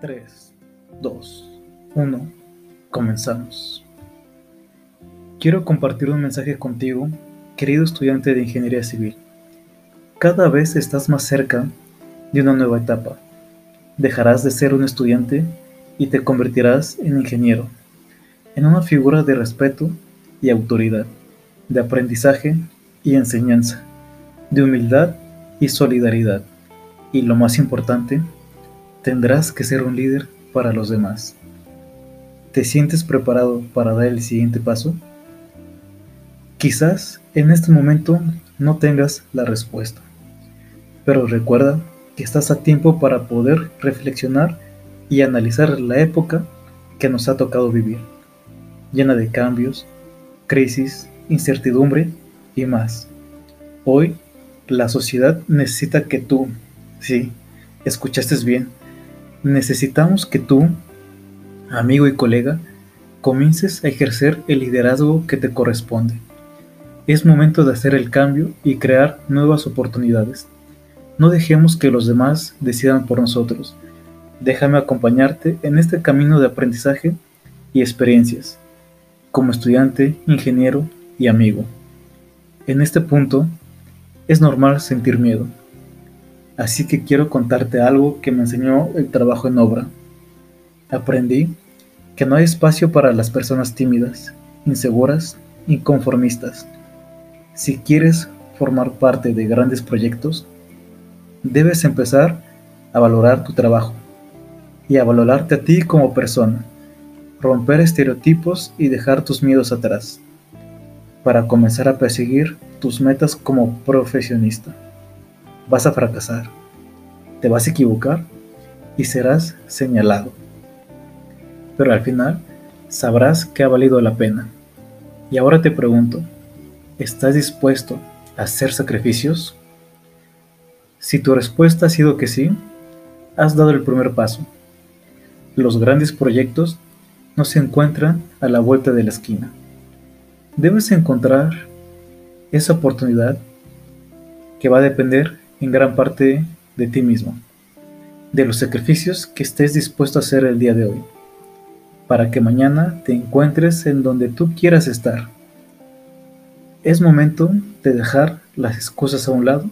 3, 2, 1, comenzamos. Quiero compartir un mensaje contigo, querido estudiante de Ingeniería Civil. Cada vez estás más cerca de una nueva etapa. Dejarás de ser un estudiante y te convertirás en ingeniero, en una figura de respeto y autoridad, de aprendizaje y enseñanza, de humildad y solidaridad, y lo más importante, tendrás que ser un líder para los demás. ¿Te sientes preparado para dar el siguiente paso? Quizás en este momento no tengas la respuesta, pero recuerda que estás a tiempo para poder reflexionar y analizar la época que nos ha tocado vivir, llena de cambios, crisis, incertidumbre y más. Hoy la sociedad necesita que tú, sí, escuchaste bien, necesitamos que tú, amigo y colega, comiences a ejercer el liderazgo que te corresponde. Es momento de hacer el cambio y crear nuevas oportunidades. No dejemos que los demás decidan por nosotros. Déjame acompañarte en este camino de aprendizaje y experiencias, como estudiante, ingeniero y amigo. En este punto, es normal sentir miedo así que quiero contarte algo que me enseñó el trabajo en obra. Aprendí que no hay espacio para las personas tímidas, inseguras, inconformistas. Si quieres formar parte de grandes proyectos, debes empezar a valorar tu trabajo y a valorarte a ti como persona, romper estereotipos y dejar tus miedos atrás, para comenzar a perseguir tus metas como profesionista vas a fracasar, te vas a equivocar y serás señalado. Pero al final sabrás que ha valido la pena. Y ahora te pregunto, ¿estás dispuesto a hacer sacrificios? Si tu respuesta ha sido que sí, has dado el primer paso. Los grandes proyectos no se encuentran a la vuelta de la esquina. Debes encontrar esa oportunidad que va a depender en gran parte de ti mismo, de los sacrificios que estés dispuesto a hacer el día de hoy, para que mañana te encuentres en donde tú quieras estar. Es momento de dejar las excusas a un lado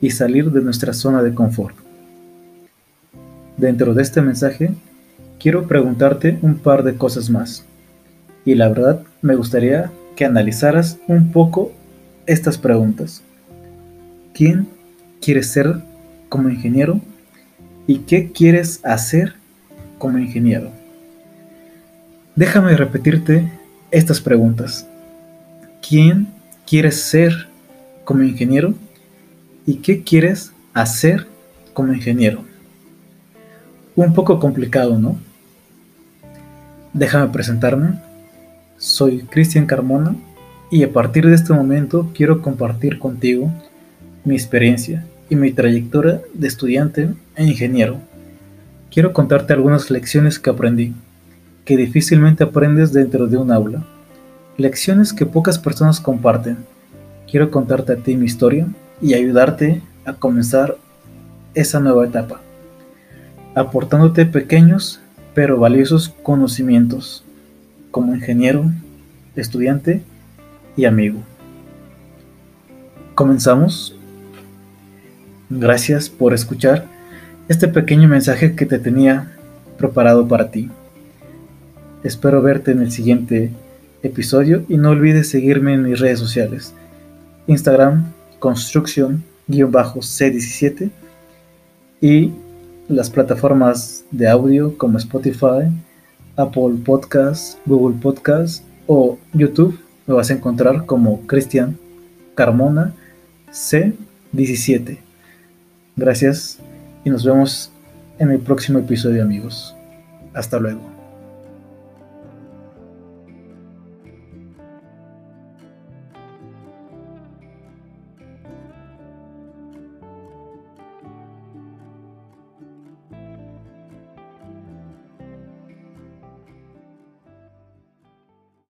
y salir de nuestra zona de confort. Dentro de este mensaje, quiero preguntarte un par de cosas más. Y la verdad, me gustaría que analizaras un poco estas preguntas. ¿Quién quieres ser como ingeniero y qué quieres hacer como ingeniero. Déjame repetirte estas preguntas. ¿Quién quieres ser como ingeniero y qué quieres hacer como ingeniero? Un poco complicado, ¿no? Déjame presentarme. Soy Cristian Carmona y a partir de este momento quiero compartir contigo mi experiencia y mi trayectoria de estudiante e ingeniero. Quiero contarte algunas lecciones que aprendí, que difícilmente aprendes dentro de un aula. Lecciones que pocas personas comparten. Quiero contarte a ti mi historia y ayudarte a comenzar esa nueva etapa, aportándote pequeños pero valiosos conocimientos como ingeniero, estudiante y amigo. ¿Comenzamos? Gracias por escuchar este pequeño mensaje que te tenía preparado para ti. Espero verte en el siguiente episodio y no olvides seguirme en mis redes sociales. Instagram, construction-c17 y las plataformas de audio como Spotify, Apple Podcasts, Google Podcasts o YouTube. Me vas a encontrar como Cristian Carmona C17. Gracias y nos vemos en el próximo episodio amigos. Hasta luego.